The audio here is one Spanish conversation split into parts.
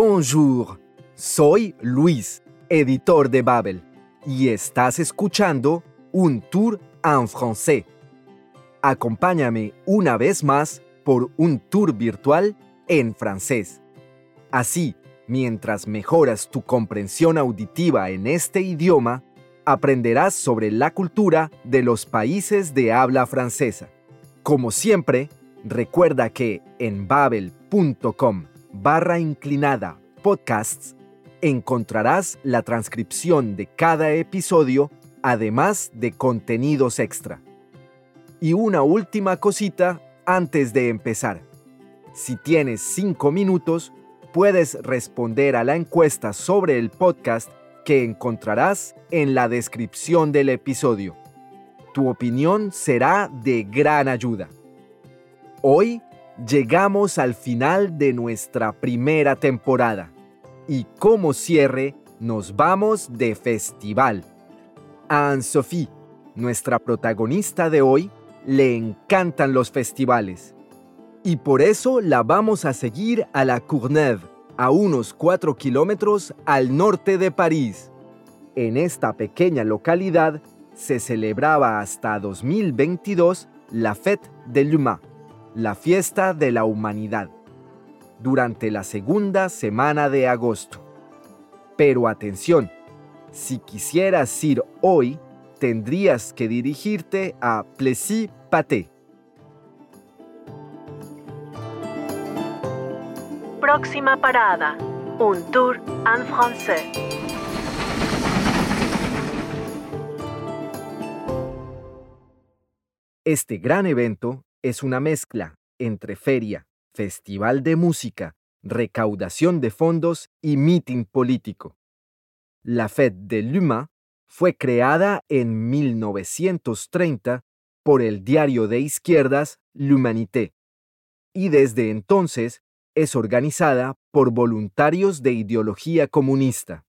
Bonjour, soy Luis, editor de Babel, y estás escuchando un tour en francés. Acompáñame una vez más por un tour virtual en francés. Así, mientras mejoras tu comprensión auditiva en este idioma, aprenderás sobre la cultura de los países de habla francesa. Como siempre, recuerda que en babel.com barra inclinada podcasts encontrarás la transcripción de cada episodio, además de contenidos extra. Y una última cosita antes de empezar. Si tienes 5 minutos, puedes responder a la encuesta sobre el podcast que encontrarás en la descripción del episodio. Tu opinión será de gran ayuda. Hoy llegamos al final de nuestra primera temporada y como cierre nos vamos de festival. A Anne-Sophie, nuestra protagonista de hoy, le encantan los festivales y por eso la vamos a seguir a la Courneuve, a unos 4 kilómetros al norte de París. En esta pequeña localidad se celebraba hasta 2022 la Fête de l'Humain, la fiesta de la humanidad, durante la segunda semana de agosto. Pero atención, si quisieras ir hoy, tendrías que dirigirte a Plessis-Paté. Próxima parada, un tour en français. Este gran evento es una mezcla entre feria, festival de música, recaudación de fondos y meeting político. La Fête de l'Humain fue creada en 1930 por el diario de izquierdas L'Humanité y desde entonces es organizada por voluntarios de ideología comunista.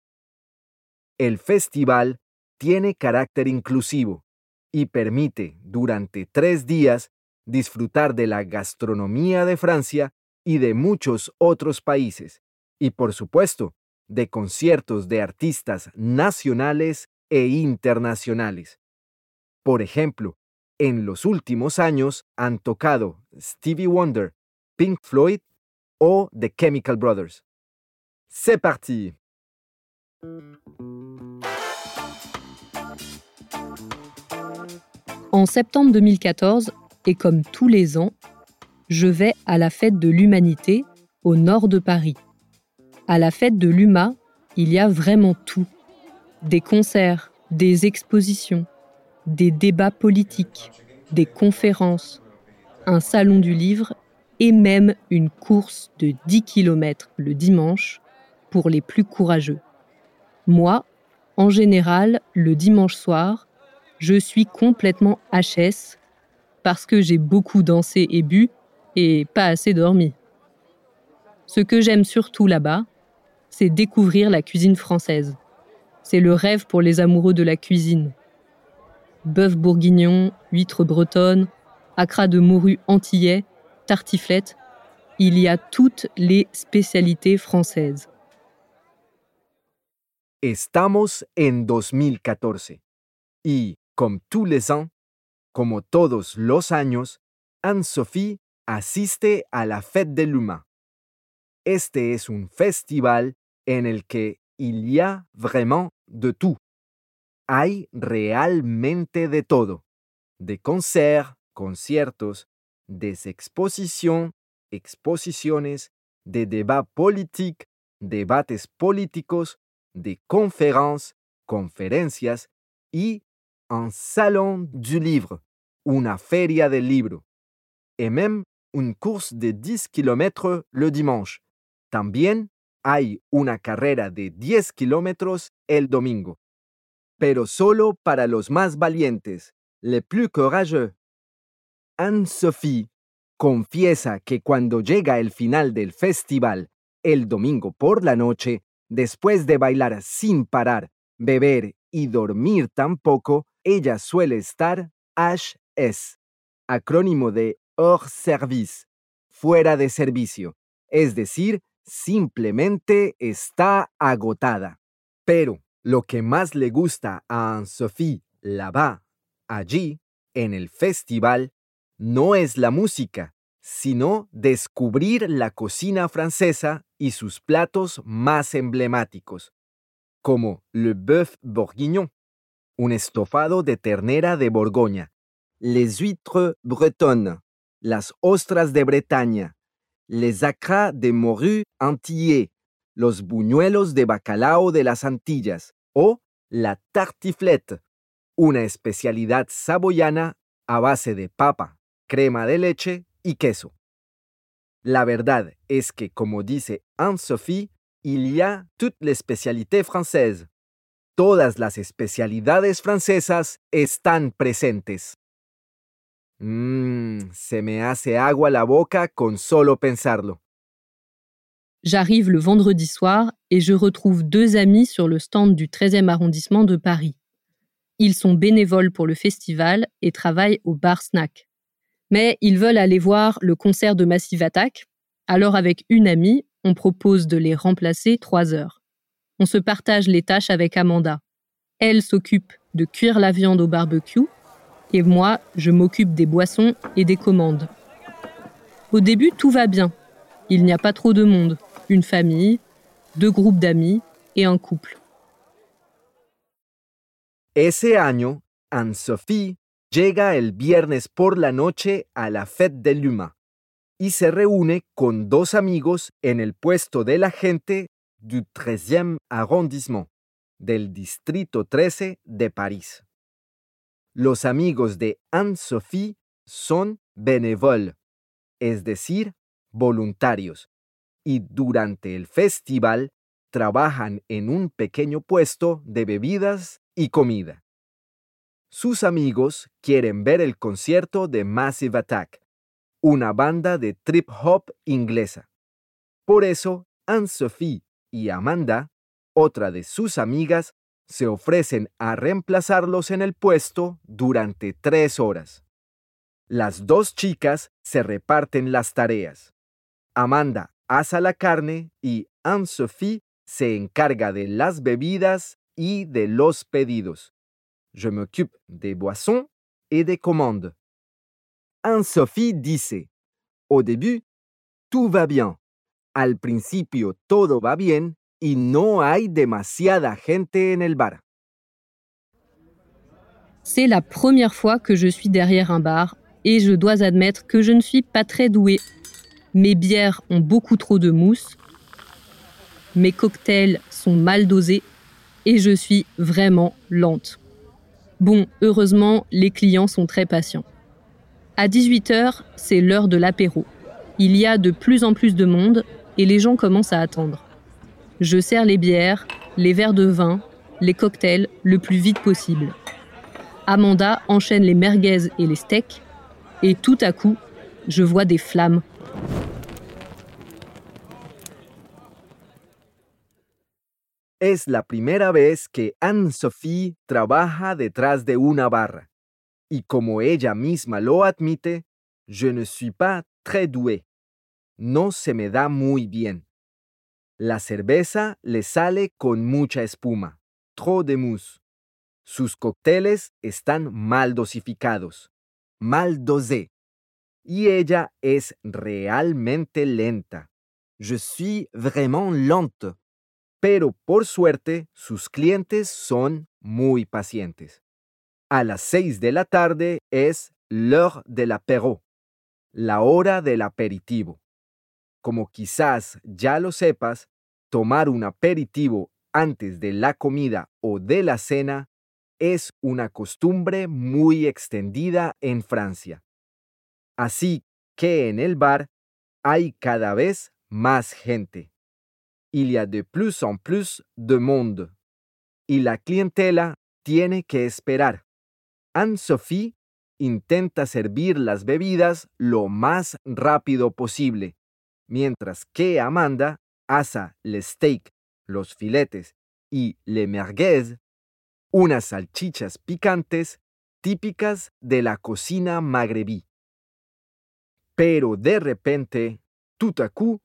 El festival tiene carácter inclusivo y permite durante tres días disfrutar de la gastronomía de Francia y de muchos otros países, y por supuesto, de conciertos de artistas nacionales e internacionales. Por ejemplo, en los últimos años han tocado Stevie Wonder, Pink Floyd o The Chemical Brothers. C'est parti En septembre 2014, et comme tous les ans, je vais à la fête de l'humanité au nord de Paris. À la fête de l'UMA, il y a vraiment tout. Des concerts, des expositions, des débats politiques, des conférences, un salon du livre et même une course de 10 km le dimanche pour les plus courageux. Moi, en général, le dimanche soir, je suis complètement HS parce que j'ai beaucoup dansé et bu et pas assez dormi. Ce que j'aime surtout là-bas, c'est découvrir la cuisine française. C'est le rêve pour les amoureux de la cuisine. Bœuf bourguignon, huîtres bretonnes, acras de morue antillais, tartiflette, il y a toutes les spécialités françaises. Estamos en 2014 y, comme tous les ans, como todos los años, Anne-Sophie asiste a la Fête de l'Humain. Este es un festival en el que il y a vraiment de tout. Hay realmente de todo. De concerts, conciertos, des exposiciones, de débats politiques, debates políticos, de conférences, conferencias y un salon du livre, una feria del libro, et même une course de 10 km le dimanche. También hay una carrera de 10 kilómetros el domingo. Pero solo para los más valientes, les plus courageux. Anne-Sophie confiesa que cuando llega el final del festival, el domingo por la noche, después de bailar sin parar, beber y dormir tampoco, ella suele estar HS, acrónimo de hors service, fuera de servicio, es decir, simplemente está agotada. Pero lo que más le gusta a Anne-Sophie là-bas, allí, en el festival, no es la música, sino descubrir la cocina francesa y sus platos más emblemáticos, como le bœuf bourguignon, un estofado de ternera de Borgoña, les huîtres bretonnes, las ostras de Bretaña, les acras de morue antillais, los buñuelos de bacalao de las Antillas o la tartiflette, una especialidad saboyana a base de papa, crema de leche y queso. La verdad es que, como dice Anne-Sophie, il y a toute l'especialité française. Todas las especialidades francesas están presentes. Mmm, se me hace agua la boca con solo pensarlo. J'arrive le vendredi soir et je retrouve deux amis sur le stand du 13e arrondissement de Paris. Ils sont bénévoles pour le festival et travaillent au bar snack. Mais ils veulent aller voir le concert de Massive Attack, alors avec une amie, on propose de les remplacer trois heures. On se partage les tâches avec Amanda. Elle s'occupe de cuire la viande au barbecue et moi, je m'occupe des boissons et des commandes. Au début, tout va bien. Il n'y a pas trop de monde. Une famille, deux groupes d'amis et un couple. Ese año, Anne-Sophie llega el viernes por la noche a la Fête de l'Humain y se reúne con dos amigos en el puesto de la gente du 13e arrondissement, del Distrito 13 de París. Los amigos de Anne-Sophie son bénévoles, es decir, voluntarios, y durante el festival trabajan en un pequeño puesto de bebidas y comida. Sus amigos quieren ver el concierto de Massive Attack, una banda de trip hop inglesa. Por eso, Anne-Sophie y Amanda, otra de sus amigas, se ofrecen a reemplazarlos en el puesto durante tres horas. Las dos chicas se reparten las tareas. Amanda asa la carne y Anne-Sophie se encarga de las bebidas y de los pedidos. Je m'occupe des boissons et des commandes. Anne-Sophie dice, au début, tout va bien. Al principio todo va bien y no hay demasiada gente en el bar. C'est la première fois que je suis derrière un bar et je dois admettre que je ne suis pas très douée. Mes bières ont beaucoup trop de mousse, mes cocktails sont mal dosés et je suis vraiment lente. Bon, heureusement, les clients sont très patients. À 18h, c'est l'heure de l'apéro. Il y a de plus en plus de monde et les gens commencent à attendre. Je sers les bières, les verres de vin, les cocktails le plus vite possible. Amanda enchaîne les merguez et les steaks et tout à coup, je vois des flammes. Es la primera vez que Anne-Sophie trabaja detrás de una barra. Y como ella misma lo admite, je ne suis pas très doué. No se me da muy bien. La cerveza le sale con mucha espuma, trop de mousse. Sus cócteles están mal dosificados, mal dosé. Y ella es realmente lenta. Je suis vraiment lente. Pero por suerte, sus clientes son muy pacientes. A las seis de la tarde es l'heure de l'apéro, la hora del aperitivo. Como quizás ya lo sepas, tomar un aperitivo antes de la comida o de la cena es una costumbre muy extendida en Francia. Así que en el bar hay cada vez más gente. Il y a de plus en plus de monde. Y la clientela tiene que esperar. Anne-Sophie intenta servir las bebidas lo más rápido posible, mientras que Amanda asa le steak, los filetes y le merguez, unas salchichas picantes típicas de la cocina magrebí. Pero de repente, tout à coup,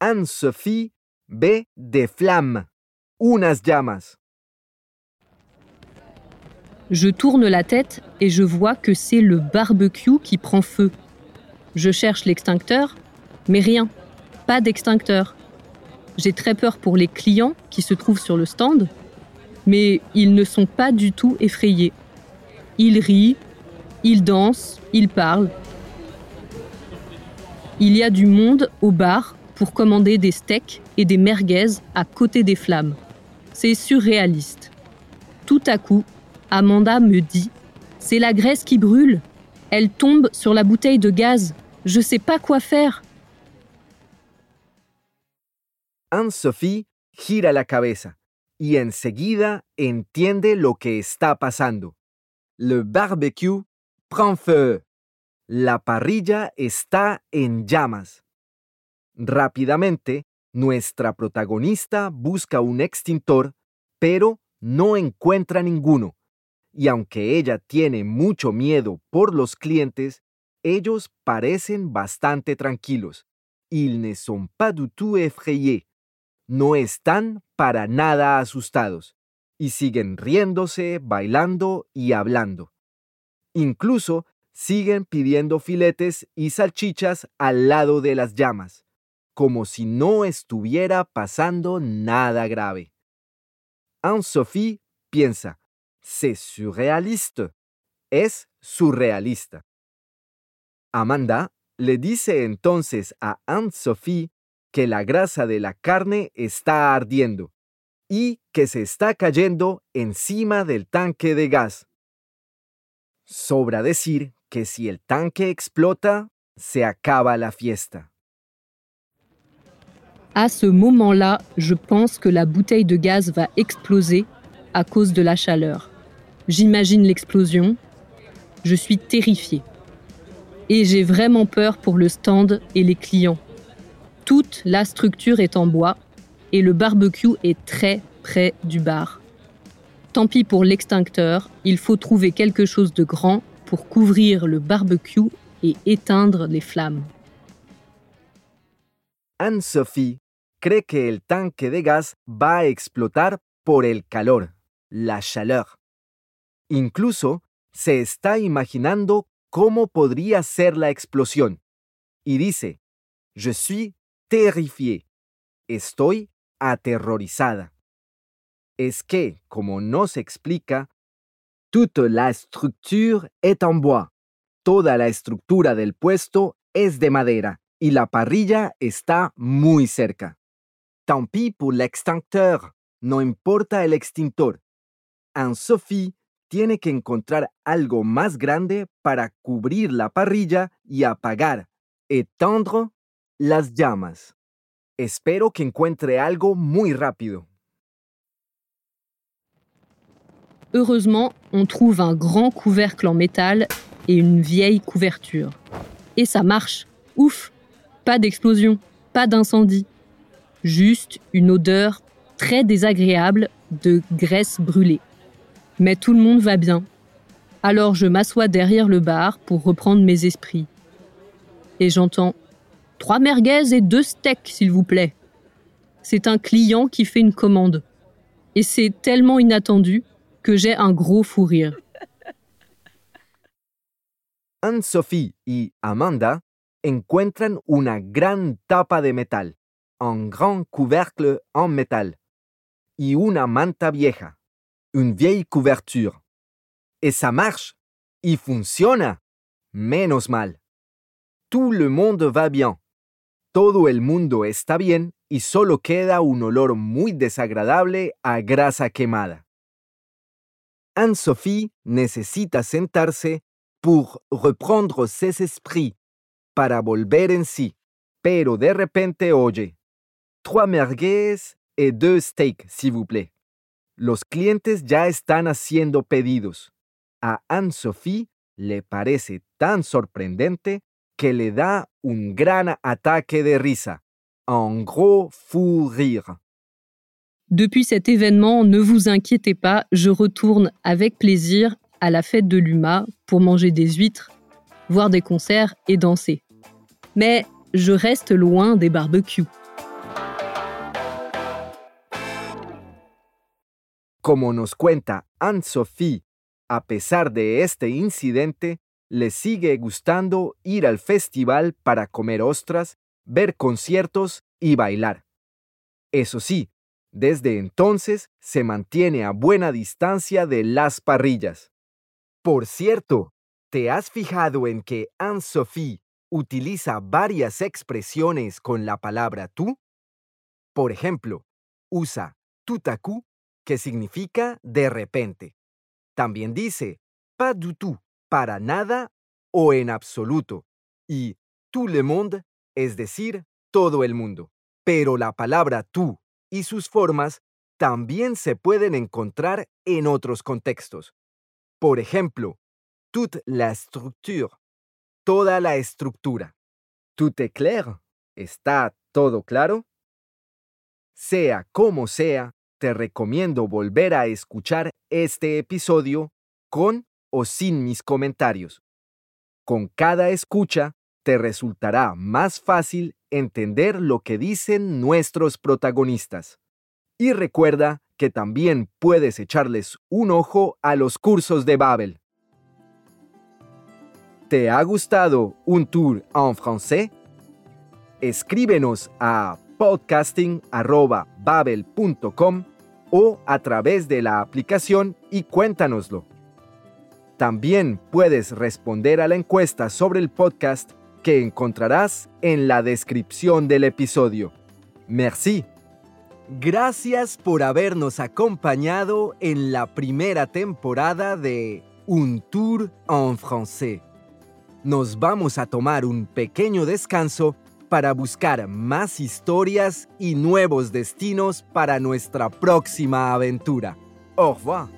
Anne-Sophie ve des flammes, unas llamas. Je tourne la tête et je vois que c'est le barbecue qui prend feu. Je cherche l'extincteur, mais rien, pas d'extincteur. J'ai très peur pour les clients qui se trouvent sur le stand, mais ils ne sont pas du tout effrayés. Ils rient, ils dansent, ils parlent. Il y a du monde au bar pour commander des steaks et des merguez à côté des flammes. C'est surréaliste. Tout à coup, Amanda me dit C'est la graisse qui brûle. Elle tombe sur la bouteille de gaz. Je sais pas quoi faire. Anne-Sophie gira la cabeza y enseguida entiende lo que está pasando. Le barbecue prend feu. La parrilla está en llamas. Rápidamente, nuestra protagonista busca un extintor, pero no encuentra ninguno. Y aunque ella tiene mucho miedo por los clientes, ellos parecen bastante tranquilos. Ils ne sont pas du tout effrayés. No están para nada asustados. Y siguen riéndose, bailando y hablando. Incluso siguen pidiendo filetes y salchichas al lado de las llamas, como si no estuviera pasando nada grave. Anne-Sophie piensa, c'est surréaliste. Es surrealista. Amanda le dice entonces a Anne-Sophie que la grasa de la carne está ardiendo y que se está cayendo encima del tanque de gas. Sobra decir que si el tanque explota, se acaba la fiesta. À ce moment-là, je pense que la bouteille de gaz va exploser à cause de la chaleur. J'imagine l'explosion. Je suis terrifiée. Et j'ai vraiment peur pour le stand et les clients. Toute la structure est en bois et le barbecue est très près du bar. Tant pis pour l'extincteur, il faut trouver quelque chose de grand pour couvrir le barbecue et éteindre les flammes. Anne-Sophie cree que el tanque de gas va a explotar por el calor, la chaleur. Incluso se está imaginando cómo podría ser la explosión. Y dice, Je suis terrifiée. Estoy aterrorizada. Es que, como nos explica, toute la structure est en bois. Toda la estructura del puesto es de madera y la parrilla está muy cerca. Tant pis pour l'extincteur. No importa el extintor. Anne-Sophie tiene que encontrar algo más grande para cubrir la parrilla y apagar, étendre las llamas. Espero que encuentre algo muy rápido. Heureusement, on trouve un grand couvercle en métal et une vieille couverture. Et ça marche. Ouf Pas d'explosion, pas d'incendie. Juste une odeur très désagréable de graisse brûlée. Mais tout le monde va bien. Alors je m'assois derrière le bar pour reprendre mes esprits. Et j'entends Trois merguez et deux steaks, s'il vous plaît. C'est un client qui fait une commande. Et c'est tellement inattendu que j'ai un gros fou rire. Anne-Sophie y Amanda encuentran una gran tapa de metal, un grand couvercle en métal, y una manta vieja, une vieille couverture. Et ça marche, y funciona. Menos mal. Tout le monde va bien. Todo el mundo está bien y solo queda un olor muy desagradable a grasa quemada. Anne-Sophie necesita sentarse pour reprendre ses esprits, para volver en sí, pero de repente oye, trois merguez et deux steaks, s'il vous plaît. Los clientes ya están haciendo pedidos. A Anne-Sophie le parece tan sorprendente que le da un gran ataque de risa, un gros fou rire. Depuis cet événement, ne vous inquiétez pas, je retourne avec plaisir à la fête de l'UMA pour manger des huîtres, voir des concerts et danser. Mais je reste loin des barbecues. Como nos cuenta Anne-Sophie, a pesar de este incidente, le sigue gustando ir al festival para comer ostras, ver conciertos y bailar. Eso sí, desde entonces se mantiene a buena distancia de las parrillas. Por cierto, ¿te has fijado en que Anne-Sophie utiliza varias expresiones con la palabra tú? Por ejemplo, usa coup, que significa de repente. También dice pas du tout, para nada o en absoluto, y tout le monde, es decir, todo el mundo. Pero la palabra tú y sus formas también se pueden encontrar en otros contextos. Por ejemplo, toute la structure, toda la estructura. Tout est clair, ¿está todo claro? Sea como sea, te recomiendo volver a escuchar este episodio con o sin mis comentarios. Con cada escucha, te resultará más fácil entender lo que dicen nuestros protagonistas. Y recuerda que también puedes echarles un ojo a los cursos de Babel. ¿Te ha gustado un tour en francés? Escríbenos a podcasting.babel.com o a través de la aplicación y cuéntanoslo. También puedes responder a la encuesta sobre el podcast que encontrarás en la descripción del episodio. Merci. Gracias por habernos acompañado en la primera temporada de Un Tour en Français. Nos vamos a tomar un pequeño descanso para buscar más historias y nuevos destinos para nuestra próxima aventura. Au revoir.